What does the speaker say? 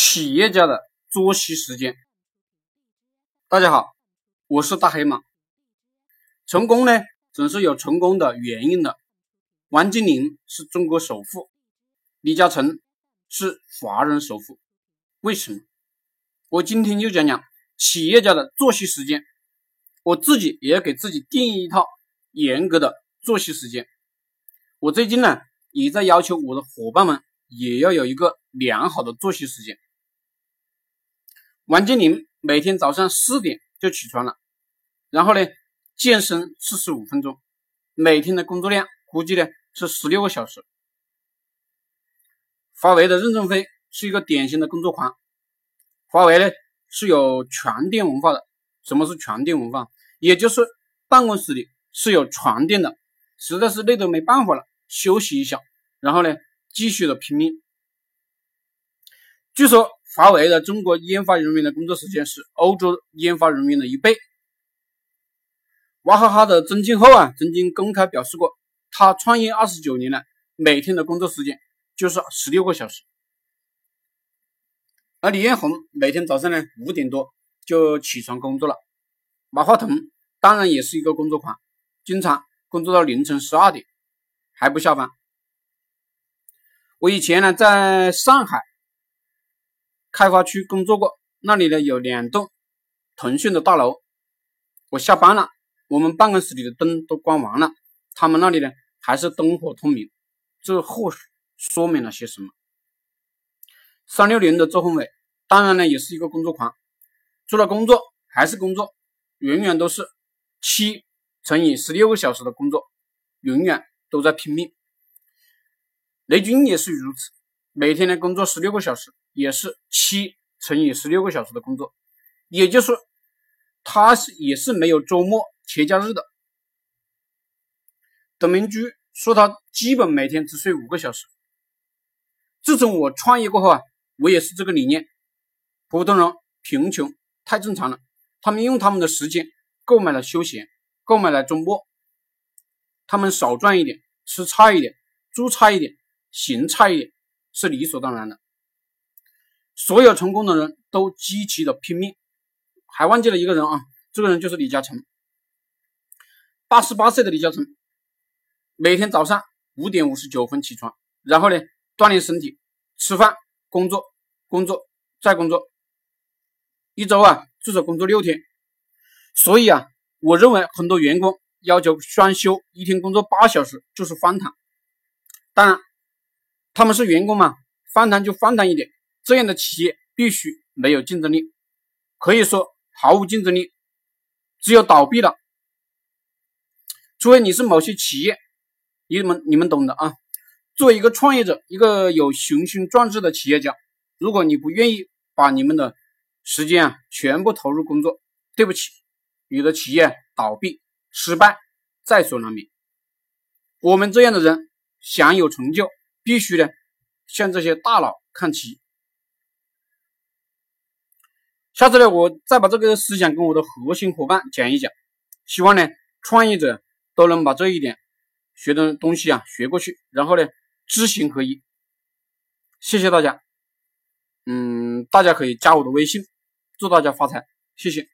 企业家的作息时间。大家好，我是大黑马。成功呢，总是有成功的原因的。王健林是中国首富，李嘉诚是华人首富。为什么？我今天就讲讲企业家的作息时间。我自己也要给自己定义一套严格的作息时间。我最近呢，也在要求我的伙伴们。也要有一个良好的作息时间。王健林每天早上四点就起床了，然后呢，健身四十五分钟，每天的工作量估计呢是十六个小时。华为的任正非是一个典型的工作狂。华为呢是有全店文化的。什么是全店文化？也就是办公室里是有床垫的，实在是累得没办法了，休息一下，然后呢。继续的拼命。据说华为的中国研发人员的工作时间是欧洲研发人员的一倍。娃哈哈的曾庆后啊，曾经公开表示过，他创业二十九年了，每天的工作时间就是十六个小时。而李彦宏每天早上呢五点多就起床工作了。马化腾当然也是一个工作狂，经常工作到凌晨十二点还不下班。我以前呢在上海开发区工作过，那里呢有两栋腾讯的大楼。我下班了，我们办公室里的灯都关完了，他们那里呢还是灯火通明，这或许说明了些什么？三六零的周宏伟当然呢也是一个工作狂，除了工作还是工作，永远都是七乘以十六个小时的工作，永远都在拼命。雷军也是如此，每天呢工作十六个小时，也是七乘以十六个小时的工作，也就是他是也是没有周末节假日的。董明珠说他基本每天只睡五个小时。自从我创业过后啊，我也是这个理念。普通人贫穷太正常了，他们用他们的时间购买了休闲，购买了周末，他们少赚一点，吃差一点，住差一点。行差一点是理所当然的。所有成功的人都极其的拼命，还忘记了一个人啊，这个人就是李嘉诚。八十八岁的李嘉诚，每天早上五点五十九分起床，然后呢锻炼身体，吃饭，工作，工作，再工作，一周啊至少工作六天。所以啊，我认为很多员工要求双休，一天工作八小时就是荒唐。当然。他们是员工嘛，放贪就放贪一点，这样的企业必须没有竞争力，可以说毫无竞争力，只有倒闭了。除非你是某些企业，你们你们懂的啊。作为一个创业者，一个有雄心壮志的企业家，如果你不愿意把你们的时间啊全部投入工作，对不起，你的企业倒闭失败在所难免。我们这样的人想有成就。必须呢，向这些大佬看齐。下次呢，我再把这个思想跟我的核心伙伴讲一讲，希望呢，创业者都能把这一点学的东西啊学过去，然后呢，知行合一。谢谢大家，嗯，大家可以加我的微信，祝大家发财，谢谢。